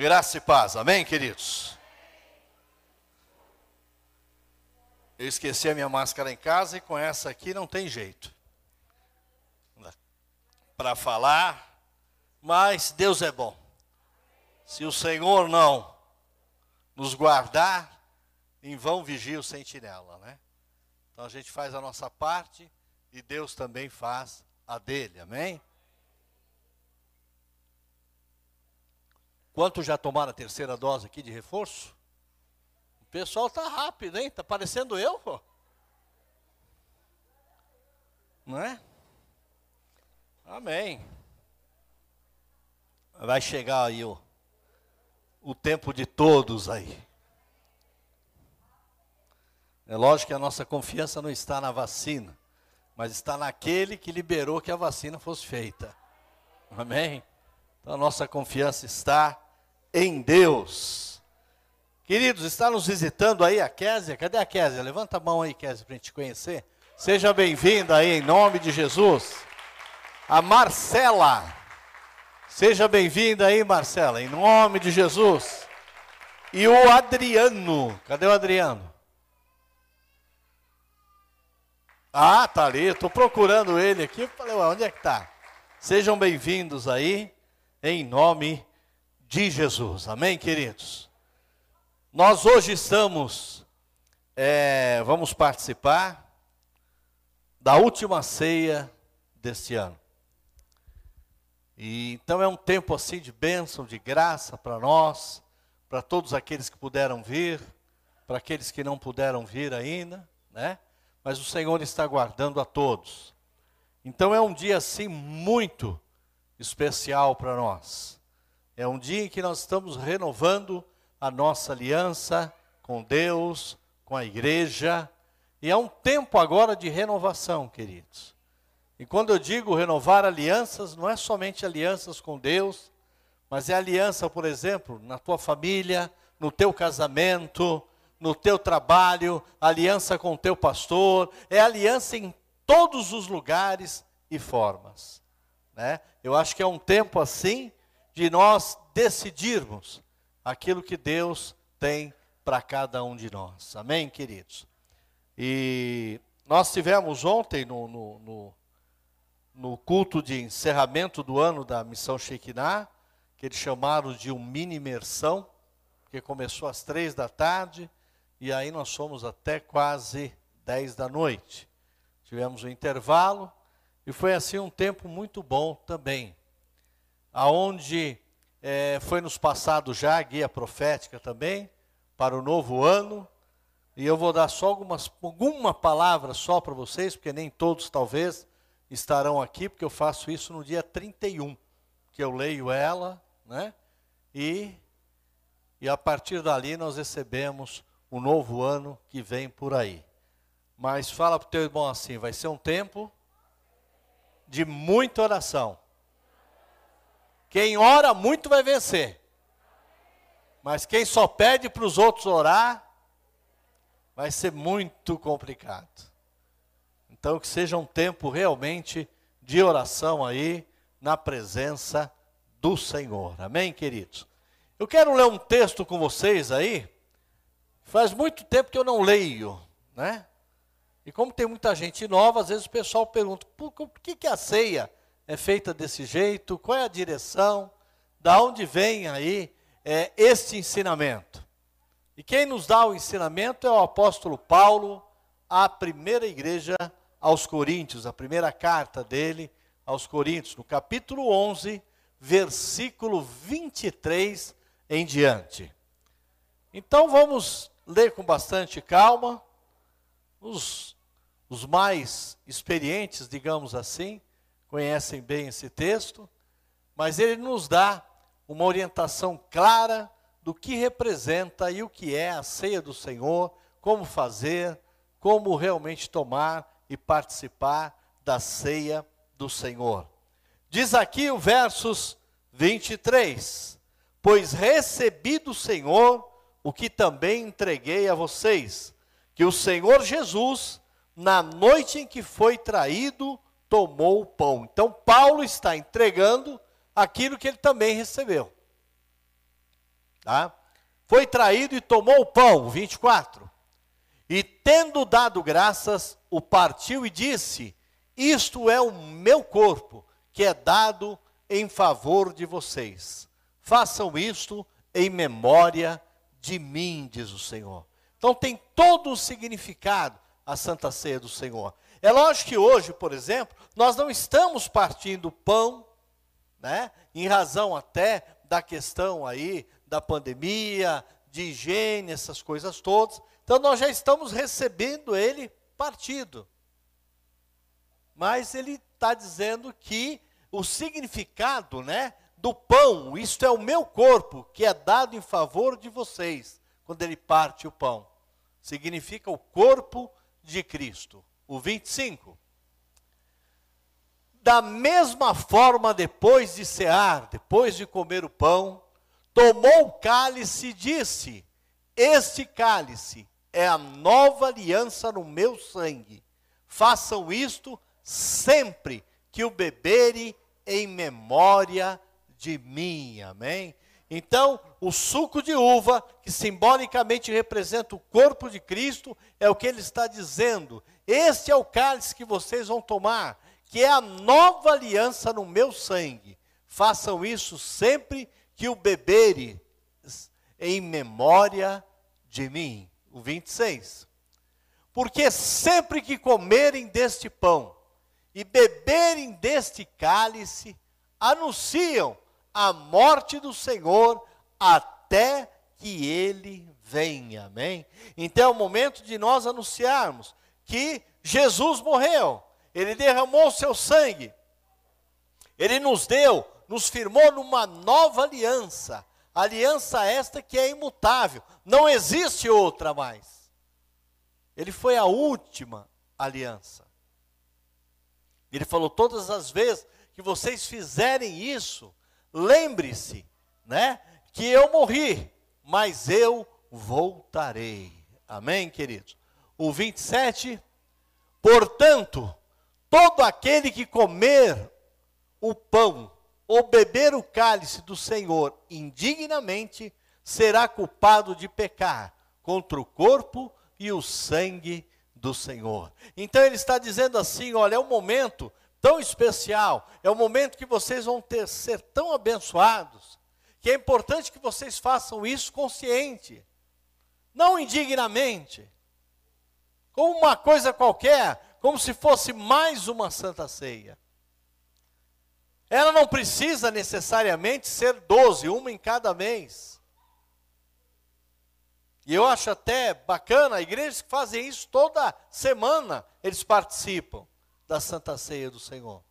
Graça e paz, amém, queridos? Eu esqueci a minha máscara em casa e com essa aqui não tem jeito. Para falar, mas Deus é bom. Se o Senhor não nos guardar, em vão vigia o sentinela, né? Então a gente faz a nossa parte e Deus também faz a dele, amém? Quantos já tomaram a terceira dose aqui de reforço? O pessoal está rápido, hein? Está parecendo eu, pô. Não é? Amém. Vai chegar aí o, o tempo de todos aí. É lógico que a nossa confiança não está na vacina, mas está naquele que liberou que a vacina fosse feita. Amém? Então a nossa confiança está em Deus. Queridos, está nos visitando aí a Késia? Cadê a Késia? Levanta a mão aí, Késia, para a gente conhecer. Seja bem-vinda aí, em nome de Jesus. A Marcela. Seja bem-vinda aí, Marcela, em nome de Jesus. E o Adriano. Cadê o Adriano? Ah, tá ali. Estou procurando ele aqui. Falei, onde é que está? Sejam bem-vindos aí, em nome de Jesus. Amém, queridos? Nós hoje estamos, é, vamos participar da última ceia deste ano. E então é um tempo assim de bênção, de graça para nós, para todos aqueles que puderam vir, para aqueles que não puderam vir ainda, né? Mas o Senhor está guardando a todos. Então é um dia assim muito especial para nós. É um dia em que nós estamos renovando a nossa aliança com Deus, com a igreja, e é um tempo agora de renovação, queridos. E quando eu digo renovar alianças, não é somente alianças com Deus, mas é aliança, por exemplo, na tua família, no teu casamento, no teu trabalho, aliança com o teu pastor, é aliança em todos os lugares e formas. Né? Eu acho que é um tempo assim de nós decidirmos aquilo que Deus tem para cada um de nós. Amém, queridos? E nós tivemos ontem no, no, no, no culto de encerramento do ano da missão Shekinah, que eles chamaram de um mini imersão, que começou às três da tarde, e aí nós fomos até quase dez da noite. Tivemos um intervalo e foi assim um tempo muito bom também, aonde é, foi nos passado já a guia profética também para o novo ano. E eu vou dar só algumas, alguma palavra só para vocês, porque nem todos talvez estarão aqui, porque eu faço isso no dia 31, que eu leio ela, né? E, e a partir dali nós recebemos o novo ano que vem por aí. Mas fala para o teu irmão assim: vai ser um tempo de muita oração. Quem ora muito vai vencer. Mas quem só pede para os outros orar, vai ser muito complicado. Então, que seja um tempo realmente de oração aí, na presença do Senhor. Amém, queridos? Eu quero ler um texto com vocês aí. Faz muito tempo que eu não leio, né? E como tem muita gente nova, às vezes o pessoal pergunta: por que, que a ceia é feita desse jeito? Qual é a direção? Da onde vem aí é, este ensinamento? E quem nos dá o ensinamento é o apóstolo Paulo, à primeira igreja aos Coríntios, a primeira carta dele aos Coríntios, no capítulo 11, versículo 23 em diante. Então vamos ler com bastante calma. Os, os mais experientes, digamos assim, conhecem bem esse texto, mas ele nos dá uma orientação clara do que representa e o que é a ceia do Senhor, como fazer, como realmente tomar e participar da ceia do Senhor. Diz aqui o versos 23: Pois recebi do Senhor o que também entreguei a vocês, que o Senhor Jesus, na noite em que foi traído, tomou o pão. Então, Paulo está entregando aquilo que ele também recebeu. Tá? Foi traído e tomou o pão, 24. E tendo dado graças, o partiu e disse: Isto é o meu corpo, que é dado em favor de vocês. Façam isto em memória de mim, diz o Senhor. Então tem todo o significado a Santa Ceia do Senhor. É lógico que hoje, por exemplo, nós não estamos partindo pão, né? Em razão até da questão aí da pandemia, de higiene, essas coisas todas. Então nós já estamos recebendo ele partido. Mas ele está dizendo que o significado, né, do pão, isto é o meu corpo, que é dado em favor de vocês, quando ele parte o pão. Significa o corpo de Cristo. O 25. Da mesma forma, depois de cear, depois de comer o pão, tomou o cálice e disse: Este cálice é a nova aliança no meu sangue. Façam isto sempre que o beberem em memória de mim. Amém? Então, o suco de uva, que simbolicamente representa o corpo de Cristo, é o que ele está dizendo. Este é o cálice que vocês vão tomar, que é a nova aliança no meu sangue. Façam isso sempre que o beberem em memória de mim. O 26. Porque sempre que comerem deste pão e beberem deste cálice, anunciam a morte do Senhor até que ele venha. Amém? Então é o momento de nós anunciarmos que Jesus morreu, ele derramou o seu sangue, ele nos deu, nos firmou numa nova aliança. Aliança esta que é imutável, não existe outra mais. Ele foi a última aliança. Ele falou: todas as vezes que vocês fizerem isso, lembre-se, né, que eu morri, mas eu voltarei. Amém, queridos? O 27, portanto, todo aquele que comer o pão ou beber o cálice do Senhor indignamente, será culpado de pecar contra o corpo e o sangue do Senhor. Então ele está dizendo assim: olha, é um momento tão especial, é um momento que vocês vão ter, ser tão abençoados, que é importante que vocês façam isso consciente, não indignamente, como uma coisa qualquer, como se fosse mais uma santa ceia. Ela não precisa necessariamente ser 12, uma em cada mês. E eu acho até bacana, igrejas que fazem isso toda semana, eles participam da Santa Ceia do Senhor.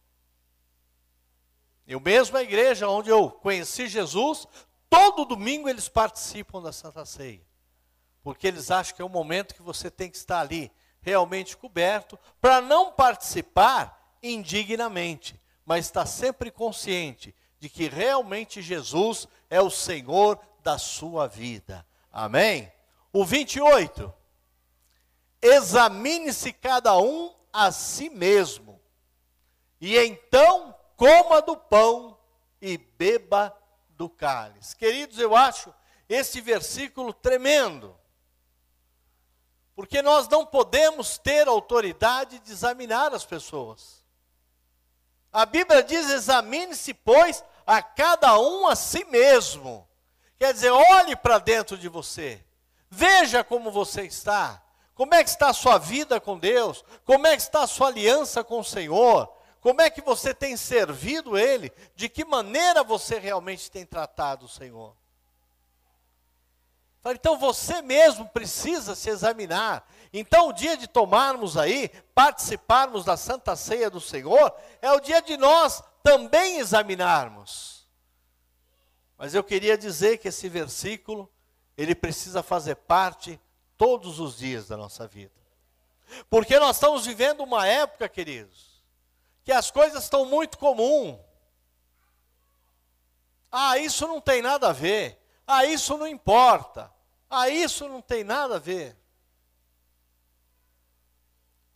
Eu mesmo, a igreja onde eu conheci Jesus, todo domingo eles participam da Santa Ceia. Porque eles acham que é o momento que você tem que estar ali, realmente coberto, para não participar indignamente, mas estar sempre consciente de que realmente Jesus é o Senhor da sua vida. Amém? O 28. Examine-se cada um a si mesmo, e então coma do pão e beba do cálice. Queridos, eu acho esse versículo tremendo, porque nós não podemos ter autoridade de examinar as pessoas. A Bíblia diz: examine-se, pois, a cada um a si mesmo. Quer dizer, olhe para dentro de você. Veja como você está. Como é que está a sua vida com Deus? Como é que está a sua aliança com o Senhor? Como é que você tem servido Ele? De que maneira você realmente tem tratado o Senhor? Então você mesmo precisa se examinar. Então o dia de tomarmos aí, participarmos da Santa Ceia do Senhor, é o dia de nós também examinarmos. Mas eu queria dizer que esse versículo ele precisa fazer parte todos os dias da nossa vida. Porque nós estamos vivendo uma época, queridos, que as coisas estão muito comum. Ah, isso não tem nada a ver. Ah, isso não importa. Ah, isso não tem nada a ver.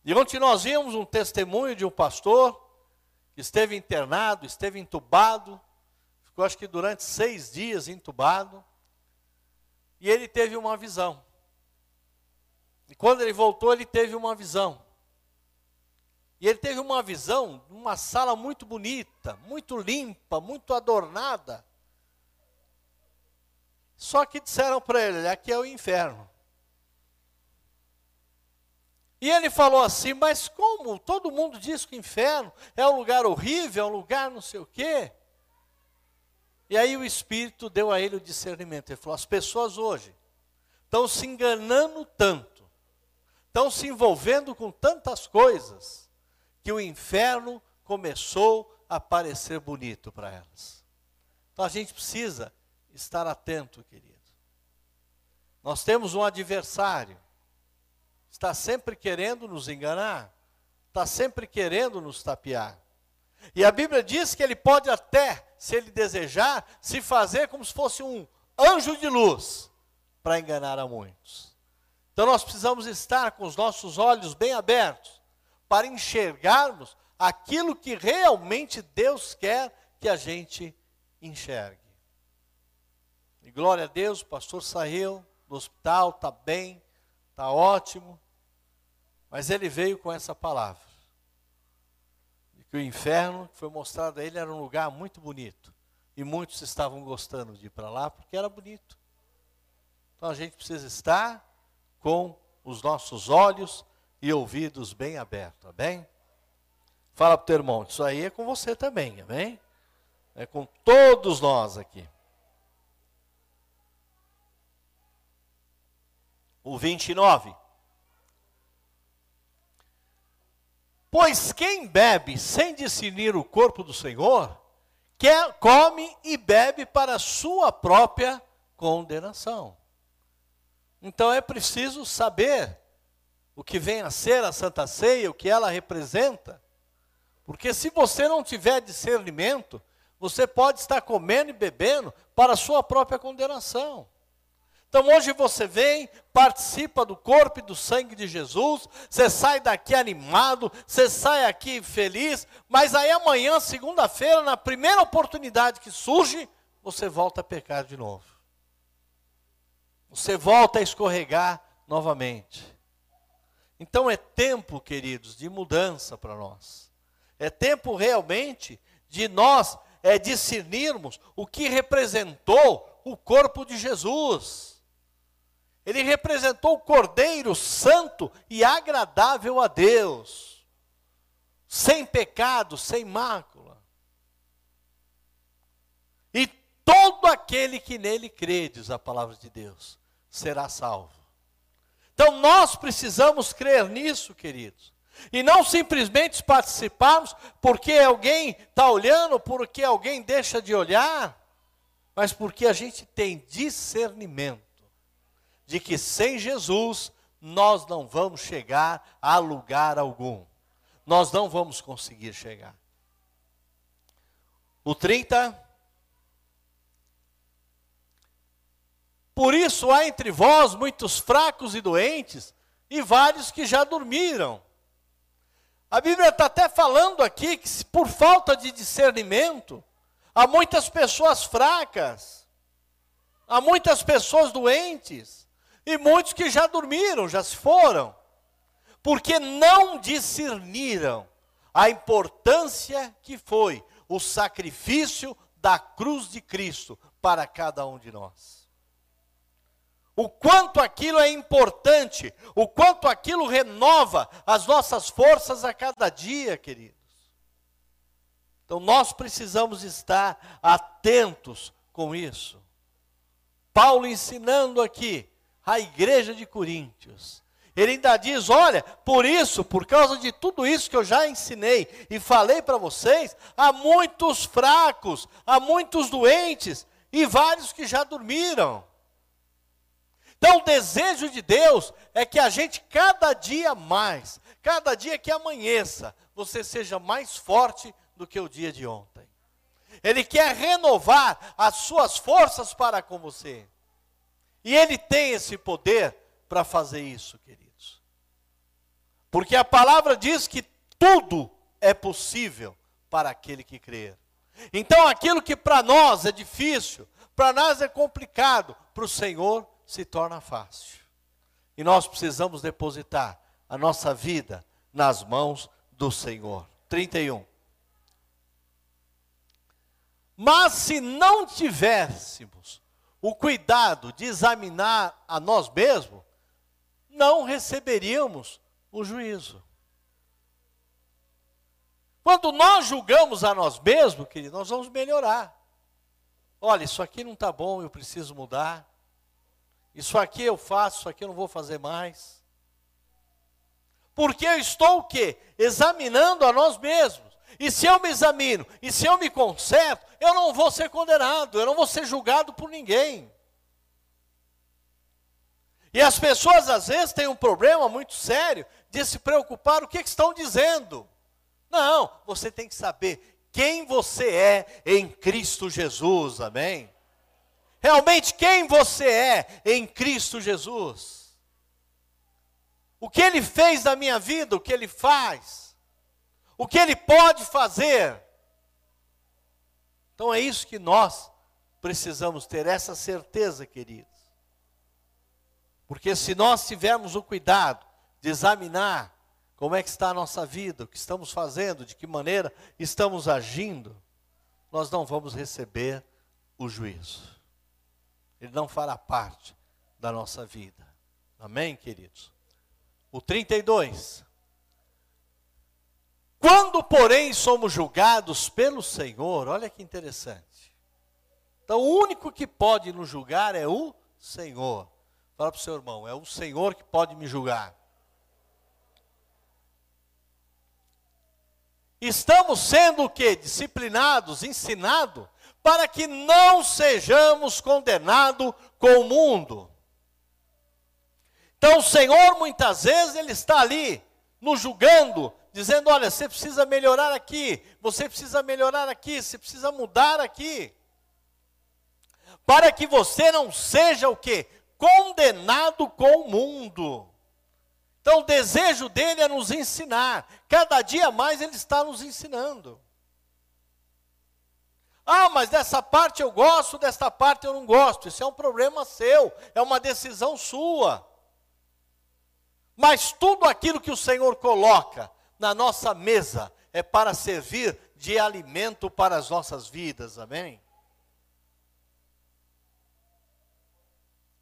E ontem nós vimos um testemunho de um pastor que esteve internado, esteve entubado, ficou acho que durante seis dias entubado. e ele teve uma visão. E quando ele voltou, ele teve uma visão. E ele teve uma visão de uma sala muito bonita, muito limpa, muito adornada. Só que disseram para ele: aqui é o inferno. E ele falou assim: Mas como? Todo mundo diz que o inferno é um lugar horrível, é um lugar não sei o quê. E aí o Espírito deu a ele o discernimento. Ele falou: As pessoas hoje estão se enganando tanto, estão se envolvendo com tantas coisas, que o inferno começou a parecer bonito para elas. Então a gente precisa estar atento, querido. Nós temos um adversário está sempre querendo nos enganar, está sempre querendo nos tapear. E a Bíblia diz que ele pode até, se ele desejar, se fazer como se fosse um anjo de luz para enganar a muitos. Então nós precisamos estar com os nossos olhos bem abertos para enxergarmos aquilo que realmente Deus quer que a gente enxergue. E glória a Deus, o pastor saiu do hospital, está bem, está ótimo. Mas ele veio com essa palavra. De que o inferno que foi mostrado a ele era um lugar muito bonito. E muitos estavam gostando de ir para lá porque era bonito. Então a gente precisa estar com os nossos olhos e ouvidos bem abertos, amém? Fala para o teu irmão, isso aí é com você também, amém? É com todos nós aqui. O 29. Pois quem bebe sem discernir o corpo do Senhor, quer, come e bebe para sua própria condenação. Então é preciso saber o que vem a ser a Santa Ceia, o que ela representa. Porque se você não tiver discernimento, você pode estar comendo e bebendo para sua própria condenação. Então hoje você vem, participa do corpo e do sangue de Jesus, você sai daqui animado, você sai aqui feliz, mas aí amanhã, segunda-feira, na primeira oportunidade que surge, você volta a pecar de novo. Você volta a escorregar novamente. Então é tempo, queridos, de mudança para nós. É tempo realmente de nós é, discernirmos o que representou o corpo de Jesus. Ele representou o Cordeiro Santo e agradável a Deus, sem pecado, sem mácula. E todo aquele que nele crê, diz a palavra de Deus, será salvo. Então nós precisamos crer nisso, queridos. E não simplesmente participarmos porque alguém está olhando, porque alguém deixa de olhar, mas porque a gente tem discernimento de que sem Jesus nós não vamos chegar a lugar algum. Nós não vamos conseguir chegar. O 30. Por isso há entre vós muitos fracos e doentes, e vários que já dormiram. A Bíblia está até falando aqui que, por falta de discernimento, há muitas pessoas fracas, há muitas pessoas doentes. E muitos que já dormiram, já se foram, porque não discerniram a importância que foi o sacrifício da cruz de Cristo para cada um de nós. O quanto aquilo é importante, o quanto aquilo renova as nossas forças a cada dia, queridos. Então nós precisamos estar atentos com isso. Paulo ensinando aqui a igreja de Coríntios. Ele ainda diz: olha, por isso, por causa de tudo isso que eu já ensinei e falei para vocês, há muitos fracos, há muitos doentes e vários que já dormiram. Então, o desejo de Deus é que a gente, cada dia mais, cada dia que amanheça, você seja mais forte do que o dia de ontem. Ele quer renovar as suas forças para com você. E ele tem esse poder para fazer isso, queridos. Porque a palavra diz que tudo é possível para aquele que crer. Então aquilo que para nós é difícil, para nós é complicado, para o Senhor se torna fácil. E nós precisamos depositar a nossa vida nas mãos do Senhor. 31. Mas se não tivéssemos o cuidado de examinar a nós mesmos, não receberíamos o juízo. Quando nós julgamos a nós mesmos, querido, nós vamos melhorar. Olha, isso aqui não está bom, eu preciso mudar. Isso aqui eu faço, isso aqui eu não vou fazer mais. Porque eu estou o quê? Examinando a nós mesmos. E se eu me examino, e se eu me conserto, eu não vou ser condenado, eu não vou ser julgado por ninguém. E as pessoas às vezes têm um problema muito sério de se preocupar o que, estão dizendo. Não, você tem que saber quem você é em Cristo Jesus, amém? Realmente quem você é em Cristo Jesus. O que ele fez na minha vida, o que ele faz, o que ele pode fazer. Então é isso que nós precisamos ter, essa certeza, queridos. Porque se nós tivermos o cuidado de examinar como é que está a nossa vida, o que estamos fazendo, de que maneira estamos agindo, nós não vamos receber o juízo. Ele não fará parte da nossa vida. Amém, queridos? O 32. Quando, porém, somos julgados pelo Senhor, olha que interessante. Então, o único que pode nos julgar é o Senhor. Fala para o seu irmão, é o Senhor que pode me julgar. Estamos sendo o que? Disciplinados, ensinados, para que não sejamos condenados com o mundo. Então o Senhor muitas vezes ele está ali nos julgando, dizendo: "Olha, você precisa melhorar aqui, você precisa melhorar aqui, você precisa mudar aqui". Para que você não seja o que? Condenado com o mundo. Então, o desejo dele é nos ensinar. Cada dia mais ele está nos ensinando. Ah, mas dessa parte eu gosto, dessa parte eu não gosto. Isso é um problema seu, é uma decisão sua. Mas tudo aquilo que o Senhor coloca na nossa mesa é para servir de alimento para as nossas vidas, amém?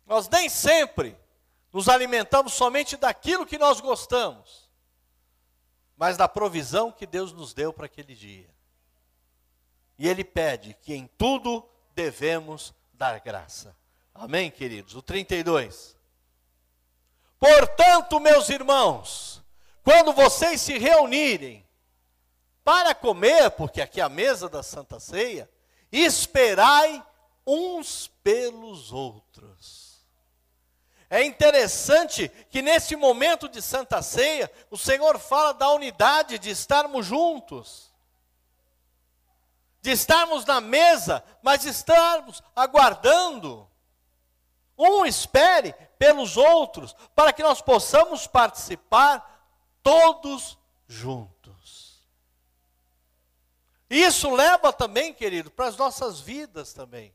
Nós nem sempre nos alimentamos somente daquilo que nós gostamos, mas da provisão que Deus nos deu para aquele dia. E Ele pede que em tudo devemos dar graça. Amém, queridos? O 32. Portanto, meus irmãos, quando vocês se reunirem para comer, porque aqui é a mesa da Santa Ceia, esperai uns pelos outros. É interessante que nesse momento de Santa Ceia, o Senhor fala da unidade de estarmos juntos, de estarmos na mesa, mas estarmos aguardando. Um espere pelos outros, para que nós possamos participar todos juntos. Isso leva também, querido, para as nossas vidas também.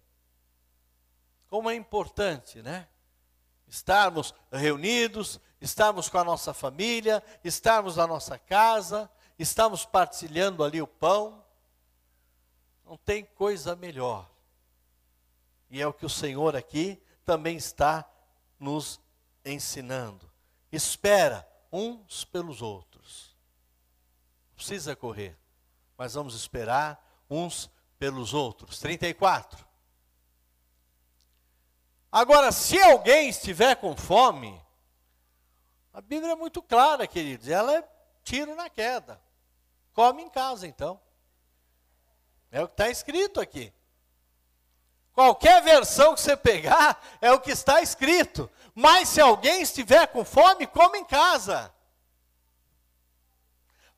Como é importante, né? estarmos reunidos, estarmos com a nossa família, estarmos na nossa casa, estarmos partilhando ali o pão. Não tem coisa melhor. E é o que o Senhor aqui também está nos ensinando. Espera uns pelos outros. Precisa correr, mas vamos esperar uns pelos outros. 34. Agora, se alguém estiver com fome, a Bíblia é muito clara, queridos, ela é tiro na queda. Come em casa, então. É o que está escrito aqui. Qualquer versão que você pegar, é o que está escrito. Mas se alguém estiver com fome, come em casa.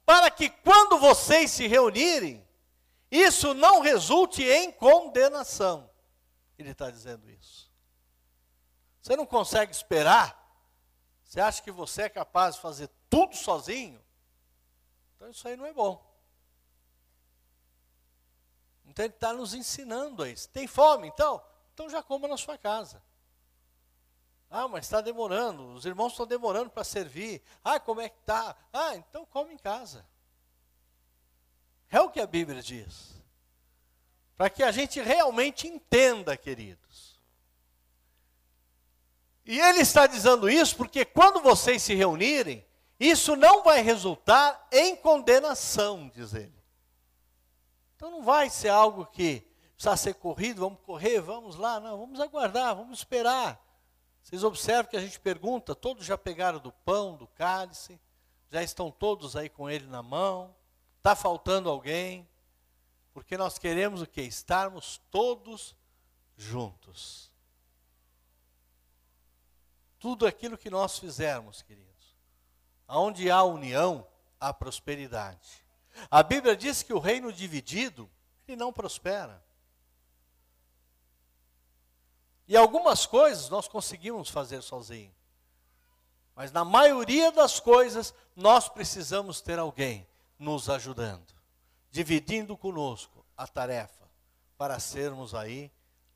Para que quando vocês se reunirem, isso não resulte em condenação. Ele está dizendo isso. Você não consegue esperar? Você acha que você é capaz de fazer tudo sozinho? Então isso aí não é bom. Então ele está nos ensinando a isso. Tem fome, então? Então já coma na sua casa. Ah, mas está demorando, os irmãos estão demorando para servir. Ah, como é que está? Ah, então come em casa. É o que a Bíblia diz. Para que a gente realmente entenda, queridos. E ele está dizendo isso porque quando vocês se reunirem, isso não vai resultar em condenação, diz ele. Então não vai ser algo que precisa ser corrido, vamos correr, vamos lá, não, vamos aguardar, vamos esperar. Vocês observam que a gente pergunta, todos já pegaram do pão, do cálice, já estão todos aí com ele na mão, está faltando alguém, porque nós queremos o que? Estarmos todos juntos. Tudo aquilo que nós fizermos, queridos, aonde há união, há prosperidade. A Bíblia diz que o reino dividido, ele não prospera. E algumas coisas nós conseguimos fazer sozinhos. Mas na maioria das coisas, nós precisamos ter alguém nos ajudando, dividindo conosco a tarefa, para sermos aí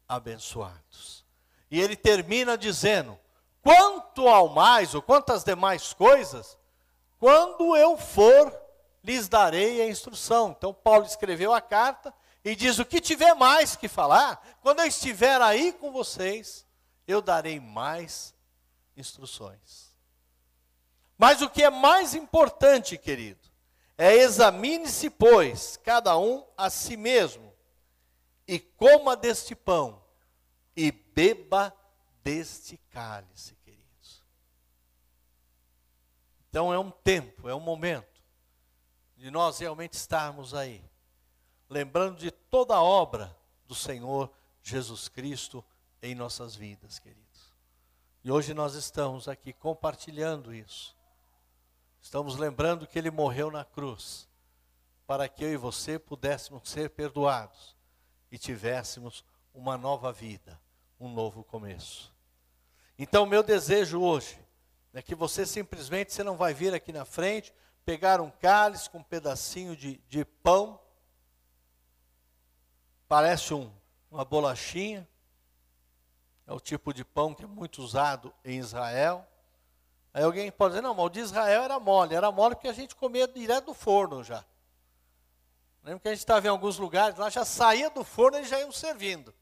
abençoados. E ele termina dizendo: quanto ao mais, ou quantas demais coisas, quando eu for lhes darei a instrução. Então, Paulo escreveu a carta e diz: O que tiver mais que falar, quando eu estiver aí com vocês, eu darei mais instruções. Mas o que é mais importante, querido, é examine-se, pois, cada um a si mesmo, e coma deste pão, e beba deste cálice, queridos. Então é um tempo, é um momento de nós realmente estarmos aí, lembrando de toda a obra do Senhor Jesus Cristo em nossas vidas, queridos. E hoje nós estamos aqui compartilhando isso. Estamos lembrando que ele morreu na cruz, para que eu e você pudéssemos ser perdoados e tivéssemos uma nova vida, um novo começo. Então, meu desejo hoje é que você simplesmente, você não vai vir aqui na frente, pegar um cálice com um pedacinho de, de pão, parece um, uma bolachinha, é o tipo de pão que é muito usado em Israel. Aí alguém pode dizer, não, mas o de Israel era mole, era mole porque a gente comia direto do forno já. Lembra que a gente estava em alguns lugares, lá já saía do forno e já iam servindo.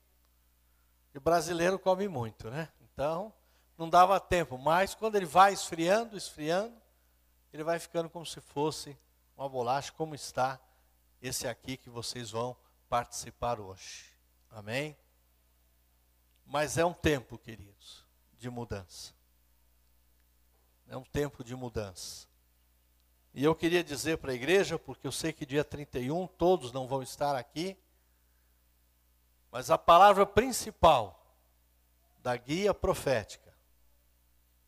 E o brasileiro come muito, né? Então, não dava tempo. Mas quando ele vai esfriando, esfriando, ele vai ficando como se fosse uma bolacha, como está esse aqui que vocês vão participar hoje. Amém? Mas é um tempo, queridos, de mudança. É um tempo de mudança. E eu queria dizer para a igreja, porque eu sei que dia 31 todos não vão estar aqui, mas a palavra principal da guia profética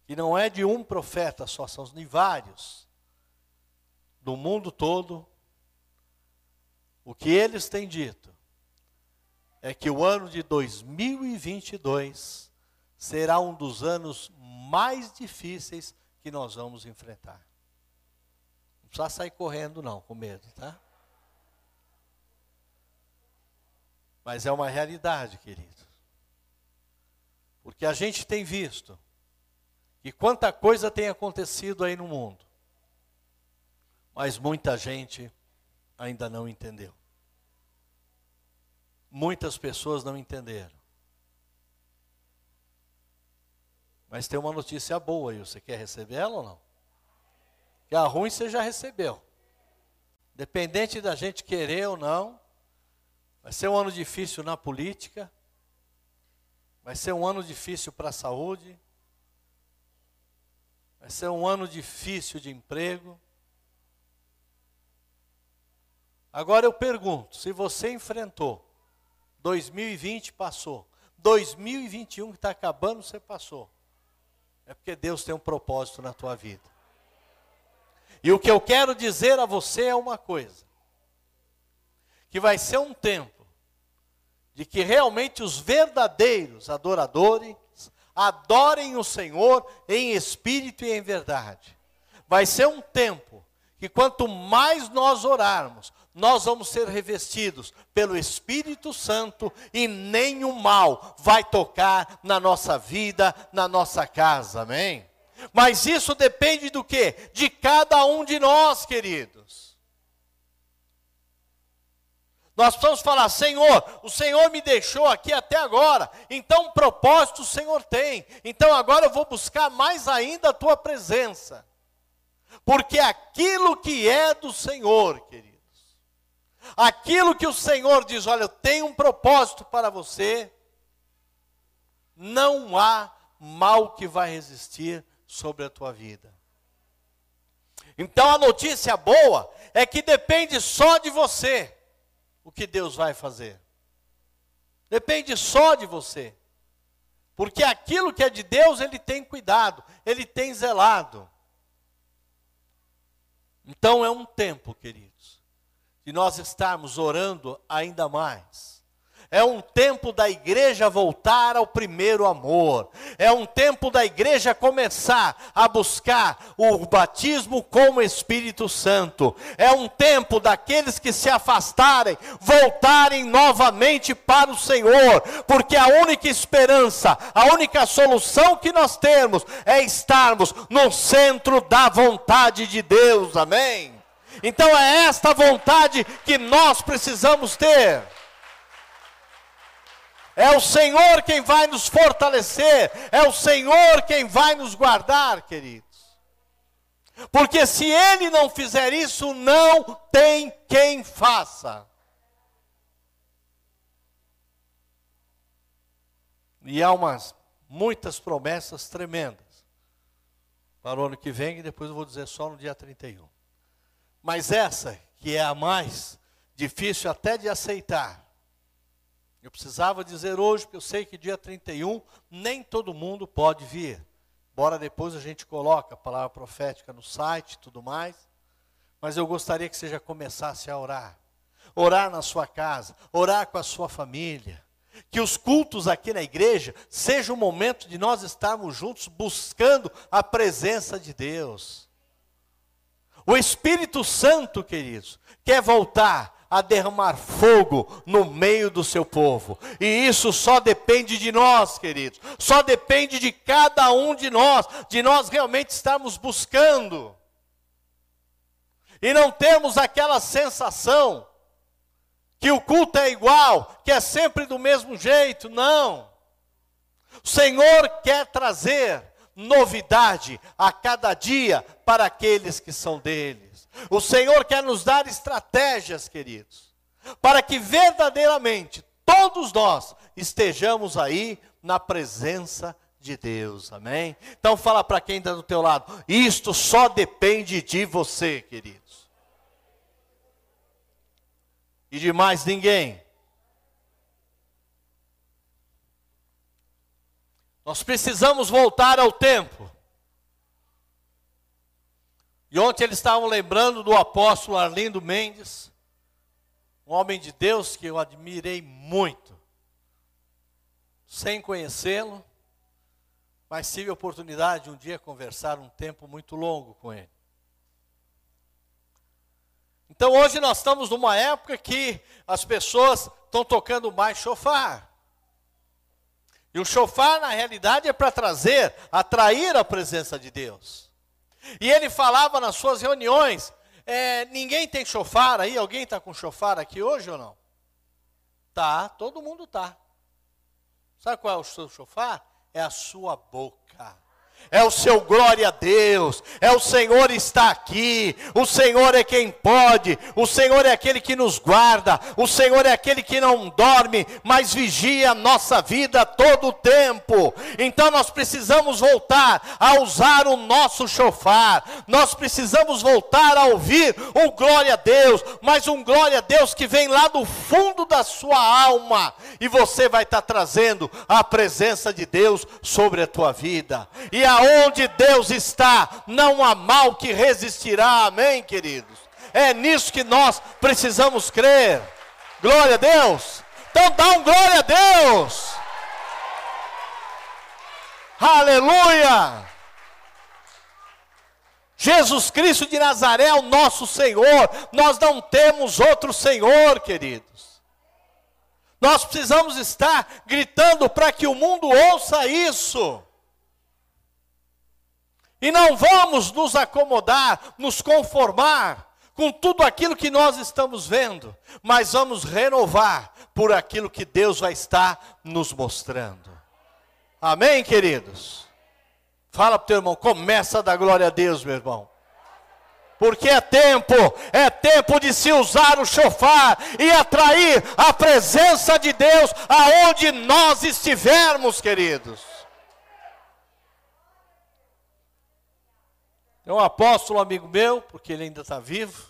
que não é de um profeta só, são de vários, do mundo todo, o que eles têm dito é que o ano de 2022 será um dos anos mais difíceis que nós vamos enfrentar. Não precisa sair correndo, não, com medo, tá? Mas é uma realidade, querido. Porque a gente tem visto e quanta coisa tem acontecido aí no mundo. Mas muita gente ainda não entendeu. Muitas pessoas não entenderam. Mas tem uma notícia boa aí, você quer receber ela ou não? Que a ruim você já recebeu. Dependente da gente querer ou não, vai ser um ano difícil na política, vai ser um ano difícil para a saúde, Vai ser um ano difícil de emprego. Agora eu pergunto: se você enfrentou, 2020 passou, 2021 que está acabando, você passou. É porque Deus tem um propósito na tua vida. E o que eu quero dizer a você é uma coisa: que vai ser um tempo de que realmente os verdadeiros adoradores adorem o Senhor em espírito e em verdade. Vai ser um tempo que quanto mais nós orarmos, nós vamos ser revestidos pelo Espírito Santo e nenhum mal vai tocar na nossa vida, na nossa casa, amém? Mas isso depende do que? De cada um de nós, queridos. Nós precisamos falar, Senhor, o Senhor me deixou aqui até agora, então um propósito o Senhor tem, então agora eu vou buscar mais ainda a tua presença porque aquilo que é do Senhor, queridos, aquilo que o Senhor diz, olha, eu tenho um propósito para você, não há mal que vai resistir sobre a tua vida. Então a notícia boa é que depende só de você o que Deus vai fazer. Depende só de você. Porque aquilo que é de Deus, Ele tem cuidado, Ele tem zelado. Então é um tempo, queridos, de nós estarmos orando ainda mais é um tempo da igreja voltar ao primeiro amor. É um tempo da igreja começar a buscar o batismo com o Espírito Santo. É um tempo daqueles que se afastarem voltarem novamente para o Senhor, porque a única esperança, a única solução que nós temos é estarmos no centro da vontade de Deus. Amém. Então é esta vontade que nós precisamos ter. É o Senhor quem vai nos fortalecer, é o Senhor quem vai nos guardar, queridos. Porque se Ele não fizer isso, não tem quem faça. E há umas muitas promessas tremendas para o ano que vem, e depois eu vou dizer só no dia 31. Mas essa, que é a mais difícil até de aceitar, eu precisava dizer hoje, porque eu sei que dia 31 nem todo mundo pode vir. Bora depois a gente coloca a palavra profética no site e tudo mais. Mas eu gostaria que você já começasse a orar. Orar na sua casa, orar com a sua família. Que os cultos aqui na igreja seja o momento de nós estarmos juntos buscando a presença de Deus. O Espírito Santo, queridos, quer voltar a derramar fogo no meio do seu povo. E isso só depende de nós, queridos. Só depende de cada um de nós, de nós realmente estarmos buscando. E não temos aquela sensação que o culto é igual, que é sempre do mesmo jeito. Não. O Senhor quer trazer novidade a cada dia para aqueles que são dele. O Senhor quer nos dar estratégias, queridos, para que verdadeiramente todos nós estejamos aí na presença de Deus, amém? Então fala para quem está do teu lado, isto só depende de você, queridos. E de mais ninguém. Nós precisamos voltar ao tempo e ontem eles estavam lembrando do apóstolo Arlindo Mendes, um homem de Deus que eu admirei muito, sem conhecê-lo, mas tive a oportunidade de um dia conversar um tempo muito longo com ele. Então hoje nós estamos numa época que as pessoas estão tocando mais chofar. E o chofar, na realidade, é para trazer, atrair a presença de Deus. E ele falava nas suas reuniões: é, ninguém tem chofar aí? Alguém está com chofar aqui hoje ou não? Tá, todo mundo tá. Sabe qual é o seu chofar? É a sua boca é o seu glória a Deus, é o Senhor está aqui, o Senhor é quem pode, o Senhor é aquele que nos guarda, o Senhor é aquele que não dorme, mas vigia a nossa vida todo o tempo. Então nós precisamos voltar a usar o nosso chofar, nós precisamos voltar a ouvir um glória a Deus, mas um glória a Deus que vem lá do fundo da sua alma, e você vai estar trazendo a presença de Deus sobre a tua vida. E a aonde Deus está, não há mal que resistirá. Amém, queridos? É nisso que nós precisamos crer. Glória a Deus. Então dá um glória a Deus. Aleluia. Jesus Cristo de Nazaré é o nosso Senhor. Nós não temos outro Senhor, queridos. Nós precisamos estar gritando para que o mundo ouça isso. E não vamos nos acomodar, nos conformar com tudo aquilo que nós estamos vendo, mas vamos renovar por aquilo que Deus vai estar nos mostrando. Amém, queridos? Fala para o teu irmão, começa a dar glória a Deus, meu irmão. Porque é tempo, é tempo de se usar o chofar e atrair a presença de Deus aonde nós estivermos, queridos. Tem um apóstolo amigo meu, porque ele ainda está vivo,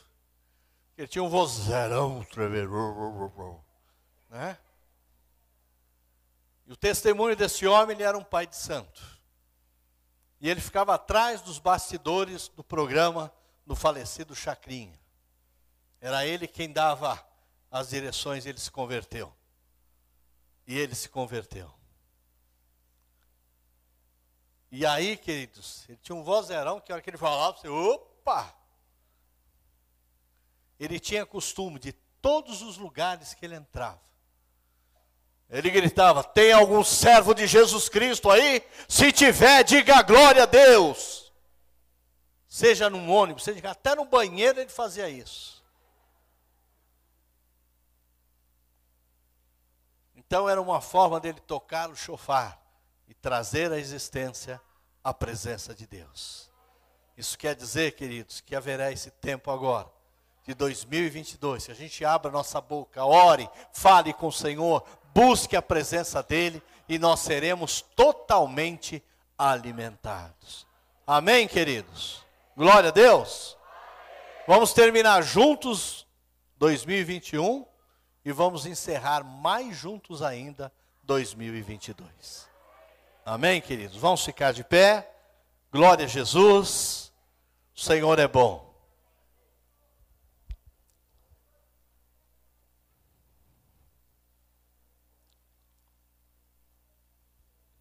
ele tinha um vozeirão tremendo, né? E o testemunho desse homem, ele era um pai de santo. E ele ficava atrás dos bastidores do programa do falecido Chacrinha. Era ele quem dava as direções, ele se converteu. E ele se converteu. E aí, queridos, ele tinha um vozeirão que a hora que ele falava, você, opa! Ele tinha costume de todos os lugares que ele entrava. Ele gritava: Tem algum servo de Jesus Cristo aí? Se tiver, diga glória a Deus. Seja num ônibus, seja até no banheiro ele fazia isso. Então era uma forma dele tocar o chofar e trazer à existência a presença de Deus. Isso quer dizer, queridos, que haverá esse tempo agora, de 2022, que a gente abra nossa boca, ore, fale com o Senhor, busque a presença dEle e nós seremos totalmente alimentados. Amém, queridos? Glória a Deus. Vamos terminar juntos 2021 e vamos encerrar mais juntos ainda 2022. Amém, queridos? Vamos ficar de pé. Glória a Jesus. O Senhor é bom.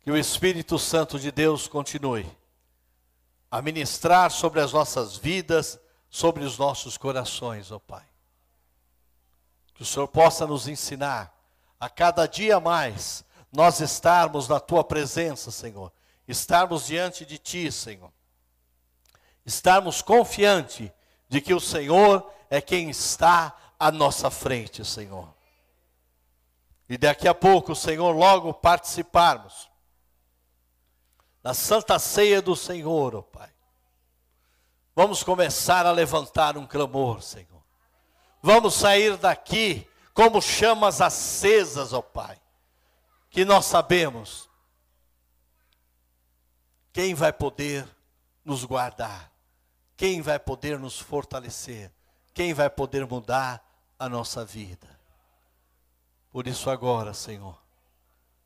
Que o Espírito Santo de Deus continue a ministrar sobre as nossas vidas, sobre os nossos corações, ó oh Pai. Que o Senhor possa nos ensinar a cada dia mais nós estarmos na tua presença, Senhor, estarmos diante de ti, Senhor, estarmos confiantes de que o Senhor é quem está à nossa frente, Senhor. E daqui a pouco, Senhor, logo participarmos da santa ceia do Senhor, ó oh Pai. Vamos começar a levantar um clamor, Senhor. Vamos sair daqui como chamas acesas, ó oh Pai que nós sabemos quem vai poder nos guardar, quem vai poder nos fortalecer, quem vai poder mudar a nossa vida. Por isso, agora, Senhor,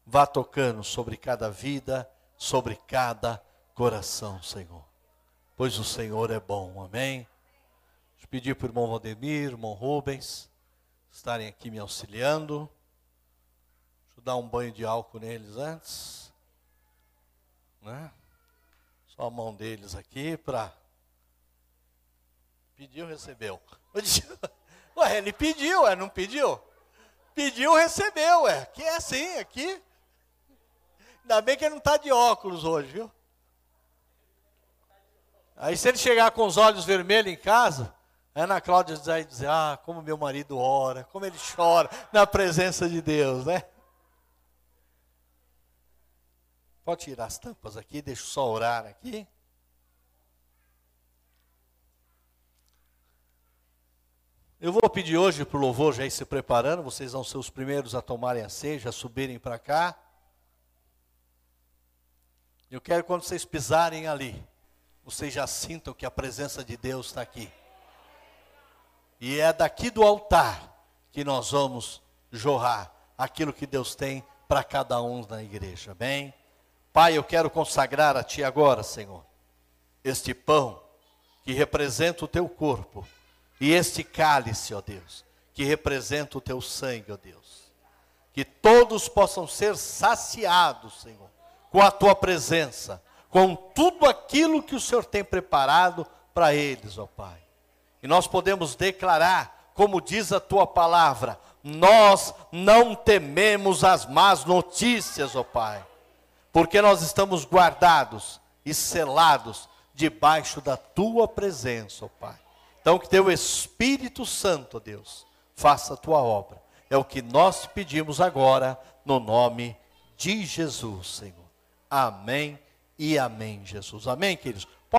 vá tocando sobre cada vida, sobre cada coração, Senhor, pois o Senhor é bom, amém? Eu pedir para o irmão Valdemir, irmão Rubens, estarem aqui me auxiliando dar um banho de álcool neles antes. Né? Só a mão deles aqui para. Pediu, recebeu. Ué, ele pediu, ué, não pediu? Pediu, recebeu, ué. Aqui é assim, aqui. Ainda bem que ele não está de óculos hoje, viu? Aí se ele chegar com os olhos vermelhos em casa, Ana Cláudia vai dizer, ah, como meu marido ora, como ele chora na presença de Deus, né? Pode tirar as tampas aqui, deixa eu só orar aqui. Eu vou pedir hoje para o louvor já ir se preparando, vocês vão ser os primeiros a tomarem a ceia, já subirem para cá. Eu quero quando vocês pisarem ali, vocês já sintam que a presença de Deus está aqui. E é daqui do altar que nós vamos jorrar aquilo que Deus tem para cada um na igreja, bem? Pai, eu quero consagrar a Ti agora, Senhor, este pão que representa o Teu corpo e este cálice, ó Deus, que representa o Teu sangue, ó Deus. Que todos possam ser saciados, Senhor, com a Tua presença, com tudo aquilo que o Senhor tem preparado para eles, ó Pai. E nós podemos declarar, como diz a tua palavra, nós não tememos as más notícias, ó Pai, porque nós estamos guardados e selados debaixo da tua presença, ó Pai. Então, que teu Espírito Santo, Deus, faça a tua obra. É o que nós pedimos agora, no nome de Jesus, Senhor. Amém e amém, Jesus. Amém, queridos.